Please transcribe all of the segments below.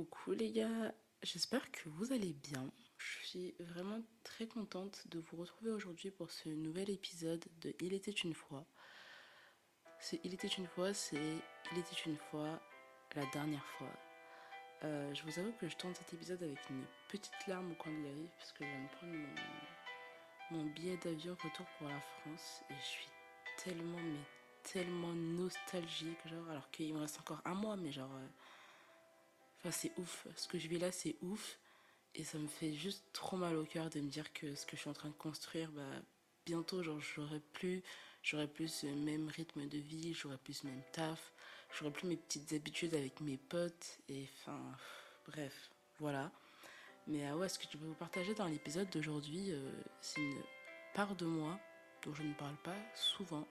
Coucou les gars, j'espère que vous allez bien. Je suis vraiment très contente de vous retrouver aujourd'hui pour ce nouvel épisode de Il était une fois. Ce Il était une fois, c'est Il était une fois, la dernière fois. Euh, je vous avoue que je tourne cet épisode avec une petite larme au coin de l'œil parce que je viens de prendre mon, billet d'avion retour pour la France et je suis tellement, mais tellement nostalgique, genre, alors qu'il me reste encore un mois, mais genre. euh, Enfin, c'est ouf. Ce que je vis là, c'est ouf. Et ça me fait juste trop mal au cœur de me dire que ce que je suis en train de construire, bah, bientôt, genre, j'aurai plus, j'aurai plus ce même rythme de vie, j'aurai plus ce même taf, j'aurai plus mes petites habitudes avec mes potes. Et enfin, bref, voilà. Mais ah ouais, ce que je peux vous partager dans l'épisode d'aujourd'hui, euh, c'est une part de moi dont je ne parle pas souvent.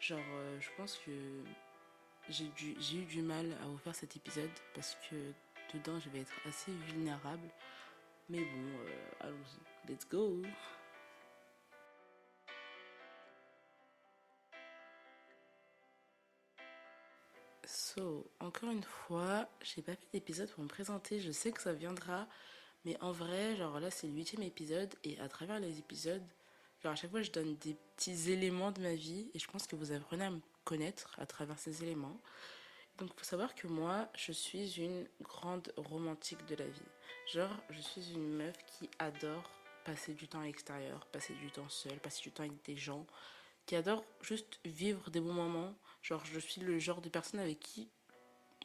Genre, euh, je pense que j'ai eu du mal à vous faire cet épisode parce que dedans je vais être assez vulnérable. Mais bon, euh, allons-y, let's go! So, encore une fois, j'ai pas fait d'épisode pour me présenter, je sais que ça viendra, mais en vrai, genre là c'est le huitième épisode et à travers les épisodes, genre à chaque fois je donne des petits éléments de ma vie et je pense que vous apprenez à me connaître à travers ces éléments. Donc il faut savoir que moi, je suis une grande romantique de la vie. Genre, je suis une meuf qui adore passer du temps à l'extérieur, passer du temps seule, passer du temps avec des gens, qui adore juste vivre des bons moments. Genre, je suis le genre de personne avec qui,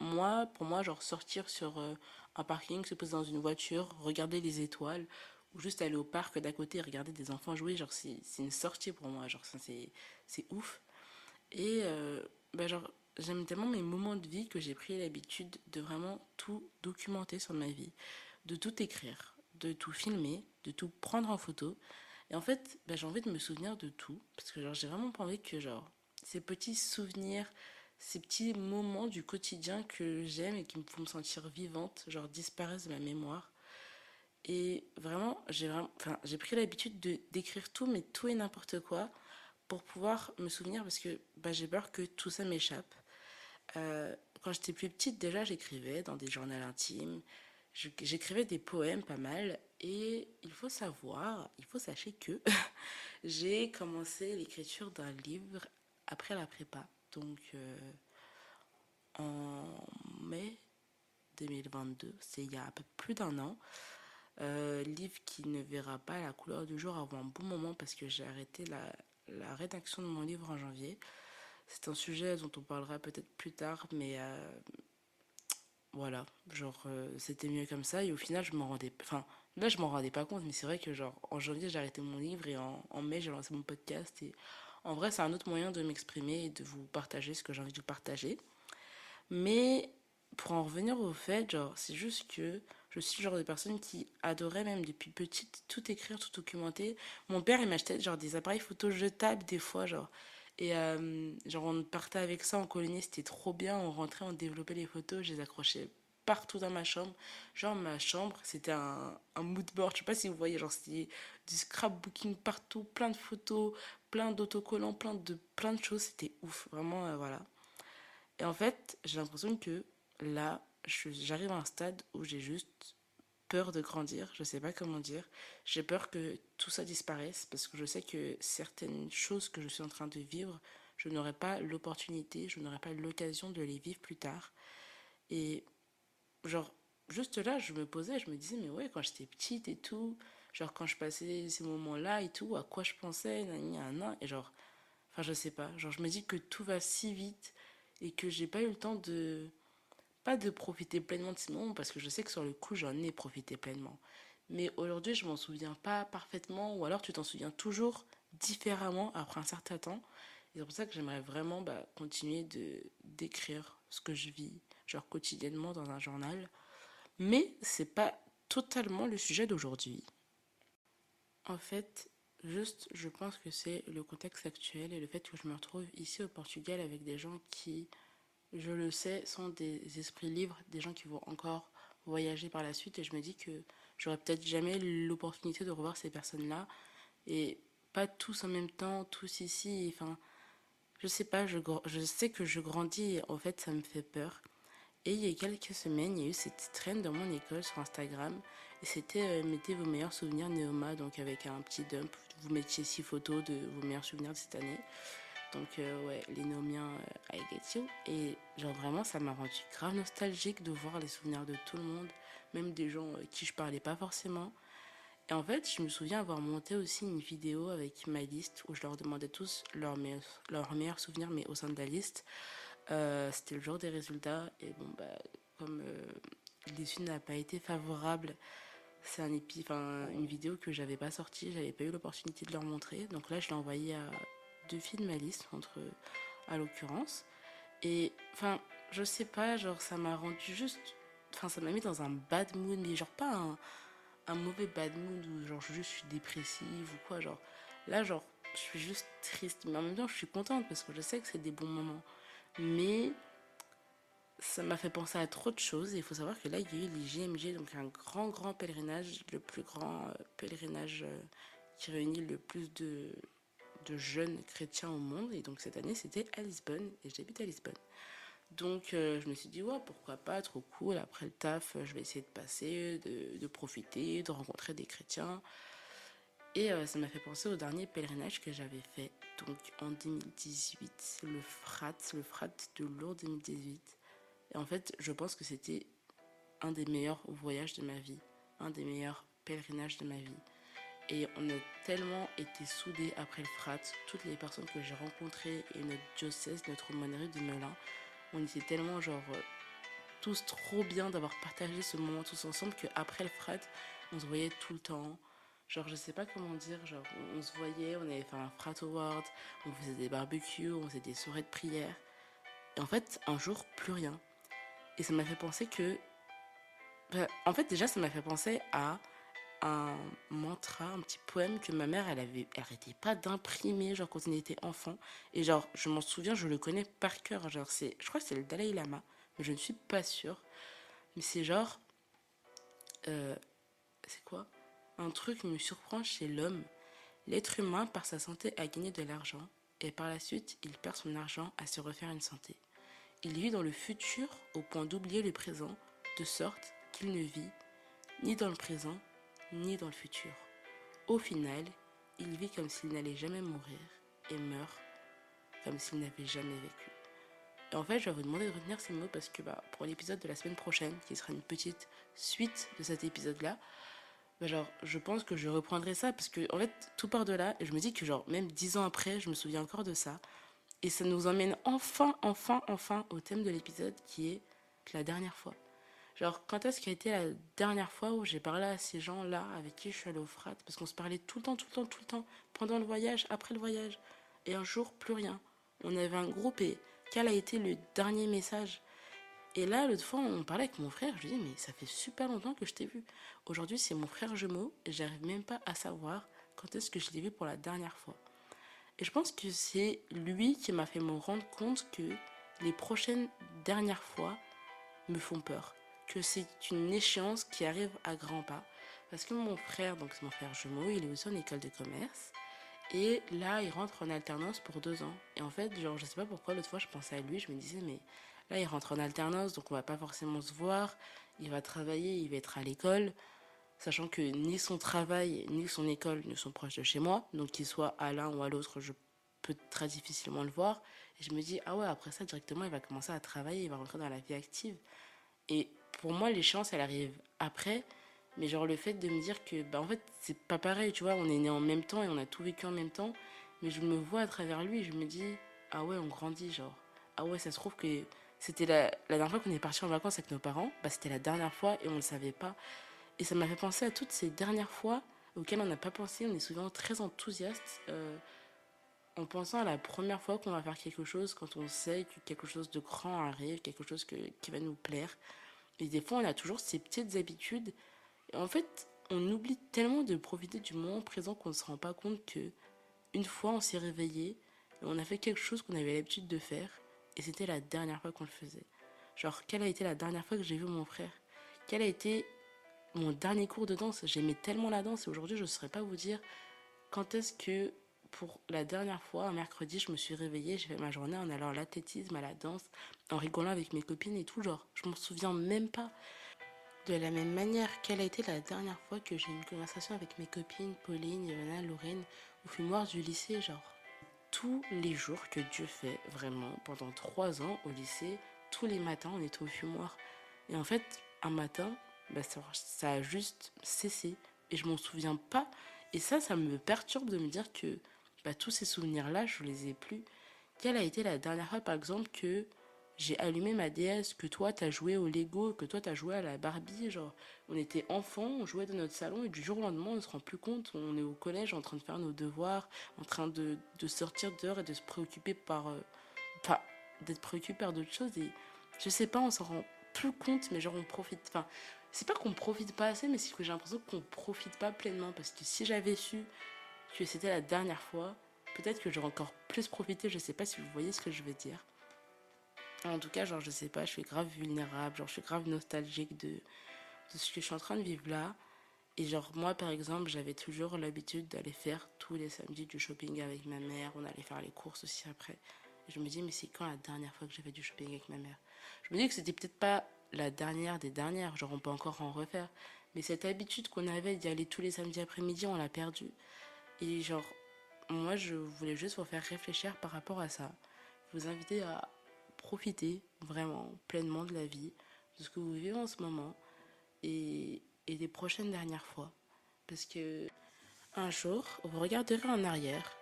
moi, pour moi, genre sortir sur euh, un parking, se poser dans une voiture, regarder les étoiles, ou juste aller au parc d'à côté et regarder des enfants jouer, genre c'est une sortie pour moi, genre c'est ouf. Et euh, bah genre, j'aime tellement mes moments de vie que j'ai pris l'habitude de vraiment tout documenter sur ma vie, de tout écrire, de tout filmer, de tout prendre en photo. Et en fait, bah, j'ai envie de me souvenir de tout, parce que j'ai vraiment pas envie que genre, ces petits souvenirs, ces petits moments du quotidien que j'aime et qui me font me sentir vivante, genre disparaissent de ma mémoire. Et vraiment, j'ai vraiment, pris l'habitude de d'écrire tout, mais tout et n'importe quoi, pour pouvoir me souvenir, parce que bah, j'ai peur que tout ça m'échappe. Euh, quand j'étais plus petite, déjà, j'écrivais dans des journaux intimes. J'écrivais des poèmes pas mal. Et il faut savoir, il faut sachez que j'ai commencé l'écriture d'un livre après la prépa. Donc, euh, en mai 2022, c'est il y a un peu plus d'un an. Euh, livre qui ne verra pas la couleur du jour avant un bon moment parce que j'ai arrêté la, la rédaction de mon livre en janvier. C'est un sujet dont on parlera peut-être plus tard, mais euh, voilà, genre euh, c'était mieux comme ça et au final je m'en rendais, enfin là je m'en rendais pas compte, mais c'est vrai que genre en janvier j'ai arrêté mon livre et en, mai j'ai lancé mon podcast et en vrai c'est un autre moyen de m'exprimer et de vous partager ce que j'ai envie de vous partager. Mais pour en revenir au fait, genre, c'est juste que je suis le genre de personne qui adorait même depuis petite tout écrire, tout documenter. Mon père, il m'achetait genre des appareils photo jetables des fois, genre. Et euh, genre, on partait avec ça en colonie, c'était trop bien. On rentrait, on développait les photos, je les accrochais partout dans ma chambre. Genre, ma chambre, c'était un, un mood board. Je sais pas si vous voyez, genre, c'était du scrapbooking partout, plein de photos, plein d'autocollants, plein de, plein de choses. C'était ouf, vraiment, euh, voilà. Et en fait, j'ai l'impression que là, j'arrive à un stade où j'ai juste peur de grandir, je sais pas comment dire. J'ai peur que tout ça disparaisse parce que je sais que certaines choses que je suis en train de vivre, je n'aurai pas l'opportunité, je n'aurai pas l'occasion de les vivre plus tard. Et genre, juste là, je me posais, je me disais, mais ouais, quand j'étais petite et tout, genre quand je passais ces moments-là et tout, à quoi je pensais, nan, et genre, enfin, je sais pas, genre, je me dis que tout va si vite et que j'ai pas eu le temps de pas de profiter pleinement de ces moments parce que je sais que sur le coup j'en ai profité pleinement. Mais aujourd'hui je m'en souviens pas parfaitement ou alors tu t'en souviens toujours différemment après un certain temps. C'est pour ça que j'aimerais vraiment bah, continuer de d'écrire ce que je vis genre quotidiennement dans un journal. Mais c'est pas totalement le sujet d'aujourd'hui. En fait juste je pense que c'est le contexte actuel et le fait que je me retrouve ici au Portugal avec des gens qui je le sais, sont des esprits libres, des gens qui vont encore voyager par la suite. Et je me dis que j'aurai peut-être jamais l'opportunité de revoir ces personnes-là. Et pas tous en même temps, tous ici. Enfin, je sais pas, je, je sais que je grandis et en fait, ça me fait peur. Et il y a quelques semaines, il y a eu cette trend dans mon école sur Instagram. Et c'était euh, mettez vos meilleurs souvenirs Néoma, donc avec un petit dump. Vous mettiez six photos de vos meilleurs souvenirs de cette année. Donc euh, ouais, les Néomiens euh, I get you. Et genre vraiment, ça m'a rendu grave nostalgique de voir les souvenirs de tout le monde, même des gens qui je parlais pas forcément. Et en fait, je me souviens avoir monté aussi une vidéo avec ma liste où je leur demandais tous leurs meilleurs, leurs meilleurs souvenirs, mais au sein de la liste. Euh, c'était le jour des résultats. Et bon, bah, comme euh, l'issue n'a pas été favorable, c'est un une vidéo que j'avais pas sortie, j'avais pas eu l'opportunité de leur montrer. Donc là, je l'ai envoyée à deux filles de ma liste, entre à l'occurrence. Et enfin, je sais pas, genre ça m'a rendu juste. Enfin, ça m'a mis dans un bad mood, mais genre pas un un mauvais bad mood où genre je suis dépressive ou quoi genre là genre je suis juste triste mais en même temps je suis contente parce que je sais que c'est des bons moments mais ça m'a fait penser à trop de choses et il faut savoir que là il y a eu les GMG donc un grand grand pèlerinage le plus grand euh, pèlerinage euh, qui réunit le plus de, de jeunes chrétiens au monde et donc cette année c'était à Lisbonne et j'habite à Lisbonne donc euh, je me suis dit, ouais, pourquoi pas, trop cool. Après le taf, je vais essayer de passer, de, de profiter, de rencontrer des chrétiens. Et euh, ça m'a fait penser au dernier pèlerinage que j'avais fait, donc en 2018, le Frat, le Frat de Lourdes 2018. Et en fait, je pense que c'était un des meilleurs voyages de ma vie, un des meilleurs pèlerinages de ma vie. Et on a tellement été soudés après le Frat, toutes les personnes que j'ai rencontrées et notre diocèse, notre monnerie de Melun, on était tellement genre euh, tous trop bien d'avoir partagé ce moment tous ensemble qu'après le frat, on se voyait tout le temps. Genre, je sais pas comment dire, genre, on, se voyait, on avait fait un frat award, on faisait des barbecues, on faisait des soirées de prière. Et en fait, un jour, plus rien. Et ça m'a fait penser que. En fait, déjà, ça m'a fait penser à un mantra, un petit poème que ma mère, elle avait, arrêtait pas d'imprimer, genre quand on était enfant. Et genre, je m'en souviens, je le connais par cœur. Genre, c'est, je crois que c'est le Dalai Lama, mais je ne suis pas sûre. Mais c'est genre, euh, c'est quoi? Un truc me surprend chez l'homme. L'être humain, par sa santé, a gagné de l'argent, et par la suite, il perd son argent à se refaire une santé. Il vit dans le futur au point d'oublier le présent, de sorte qu'il ne vit ni dans le présent ni dans le futur. Au final, il vit comme s'il n'allait jamais mourir et meurt comme s'il n'avait jamais vécu. Et en fait, je vais vous demander de retenir ces mots parce que bah, pour l'épisode de la semaine prochaine, qui sera une petite suite de cet épisode-là, bah, genre, je pense que je reprendrai ça parce que en fait, tout part de là et je me dis que genre, même dix ans après, je me souviens encore de ça. Et ça nous emmène enfin, enfin, enfin au thème de l'épisode qui est la dernière fois. Genre, quand est-ce qu'a été la dernière fois où j'ai parlé à ces gens-là avec qui je suis allée au frat? Parce qu'on se parlait tout le temps, tout le temps, tout le temps, pendant le voyage, après le voyage. Et un jour, plus rien. On avait un groupe et quel a été le dernier message? Et là, l'autre fois, on parlait avec mon frère. Je lui dis, mais ça fait super longtemps que je t'ai vu. Aujourd'hui, c'est mon frère jumeau et j'arrive même pas à savoir quand est-ce que je l'ai vu pour la dernière fois. Et je pense que c'est lui qui m'a fait me rendre compte que les prochaines dernières fois me font peur que c'est une échéance qui arrive à grands pas. Parce que mon frère, donc c'est mon frère jumeau, il est aussi en école de commerce. Et là, il rentre en alternance pour deux ans. Et en fait, genre, je sais pas pourquoi, l'autre fois, je pensais à lui, je me disais, mais là, il rentre en alternance, donc on va pas forcément se voir. Il va travailler, il va être à l'école. Sachant que ni son travail, ni son école ne sont proches de chez moi. Donc qu'il soit à l'un ou à l'autre, je peux très difficilement le voir. Et je me dis, ah ouais, après ça, directement, il va commencer à travailler, il va rentrer dans la vie active. Et pour moi, l'échéance, elle arrive après. Mais genre, le fait de me dire que, bah, en fait, c'est pas pareil, tu vois, on est né en même temps et on a tout vécu en même temps. Mais je me vois à travers lui et je me dis, ah ouais, on grandit, genre. Ah ouais, ça se trouve que c'était la, dernière fois qu'on est parti en vacances avec nos parents. Bah, c'était la dernière fois et on le savait pas. Et ça m'a fait penser à toutes ces dernières fois auxquelles on n'a pas pensé. On est souvent très enthousiaste euh, en pensant à la première fois qu'on va faire quelque chose, quand on sait que quelque chose de grand arrive, quelque chose qui va nous plaire. Et des fois, on a toujours ces petites habitudes. Et en fait, on oublie tellement de profiter du moment présent qu'on ne se rend pas compte que une fois, on s'est réveillé et on a fait quelque chose qu'on avait l'habitude de faire. Et c'était la dernière fois qu'on le faisait. Genre, quelle a été la dernière fois que j'ai vu mon frère? Quel a été mon dernier cours de danse? J'aimais tellement la danse et aujourd'hui, je ne saurais pas vous dire quand est-ce que pour la dernière fois, un mercredi, je me suis réveillée, j'ai fait ma journée en allant à l'athlétisme, à la danse, en rigolant avec mes copines et tout, genre, je m'en souviens même pas. De la même manière, quelle a été la dernière fois que j'ai eu une conversation avec mes copines, Pauline, Yvonne, Lorraine, au fumoir du lycée, genre? Tous les jours que Dieu fait, vraiment, pendant trois ans au lycée, tous les matins, on était au fumoir. Et en fait, un matin, bah, ça, ça, a juste cessé. Et je m'en souviens pas. Et ça, ça me perturbe de me dire que bah, tous ces souvenirs-là, je les ai plus. Quelle a été la dernière fois, par exemple, que j'ai allumé ma DS, que toi t'as joué au Lego, que toi t'as joué à la Barbie, genre on était enfants, on jouait dans notre salon et du jour au lendemain on ne se rend plus compte, on est au collège en train de faire nos devoirs, en train de, de sortir dehors et de se préoccuper par... Euh, d'être préoccupé par d'autres choses et je sais pas, on s'en rend plus compte, mais genre on profite... Enfin, c'est pas qu'on profite pas assez, mais c'est que j'ai l'impression qu'on profite pas pleinement parce que si j'avais su que c'était la dernière fois, peut-être que j'aurais encore plus profité, je sais pas si vous voyez ce que je veux dire. En tout cas, genre, je sais pas, je suis grave vulnérable, genre, je suis grave nostalgique de, de ce que je suis en train de vivre là. Et genre, moi, par exemple, j'avais toujours l'habitude d'aller faire tous les samedis du shopping avec ma mère. On allait faire les courses aussi après. Je me dis, mais c'est quand la dernière fois que j'ai fait du shopping avec ma mère? Je me dis que c'était peut-être pas la dernière des dernières, genre, on peut encore en refaire. Mais cette habitude qu'on avait d'y aller tous les samedis après-midi, on l'a perdue. Et genre, moi, je voulais juste vous faire réfléchir par rapport à ça. Vous inviter à profiter vraiment pleinement de la vie, de ce que vous vivez en ce moment et, et des prochaines dernières fois. Parce que un jour, vous regarderez en arrière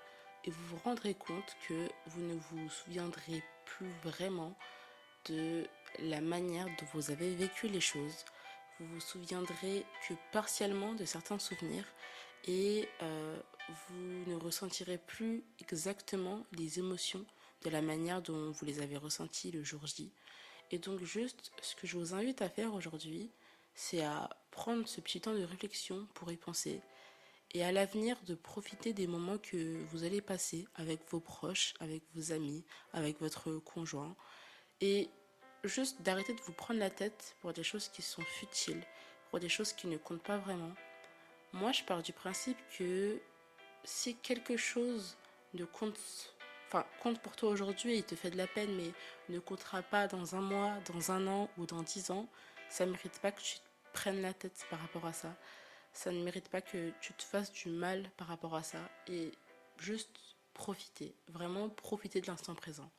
et vous vous rendrez compte que vous ne vous souviendrez plus vraiment de la manière dont vous avez vécu les choses. Vous vous souviendrez que partiellement de certains souvenirs et euh, vous ne ressentirez plus exactement les émotions de la manière dont vous les avez ressentis le jour J. Et donc juste, ce que je vous invite à faire aujourd'hui, c'est à prendre ce petit temps de réflexion pour y penser et à l'avenir de profiter des moments que vous allez passer avec vos proches, avec vos amis, avec votre conjoint et juste d'arrêter de vous prendre la tête pour des choses qui sont futiles, pour des choses qui ne comptent pas vraiment. Moi, je pars du principe que si quelque chose ne compte enfin, pour toi aujourd'hui et te fait de la peine, mais ne comptera pas dans un mois, dans un an ou dans dix ans, ça ne mérite pas que tu prennes la tête par rapport à ça. Ça ne mérite pas que tu te fasses du mal par rapport à ça. Et juste profiter, vraiment profiter de l'instant présent.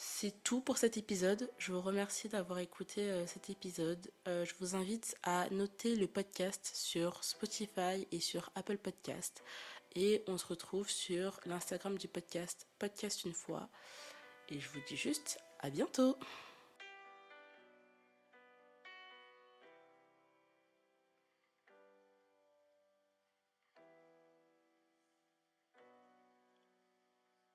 C'est tout pour cet épisode. Je vous remercie d'avoir écouté euh, cet épisode. Euh, je vous invite à noter le podcast sur Spotify et sur Apple Podcast. Et on se retrouve sur l'Instagram du podcast, Podcast une fois. Et je vous dis juste à bientôt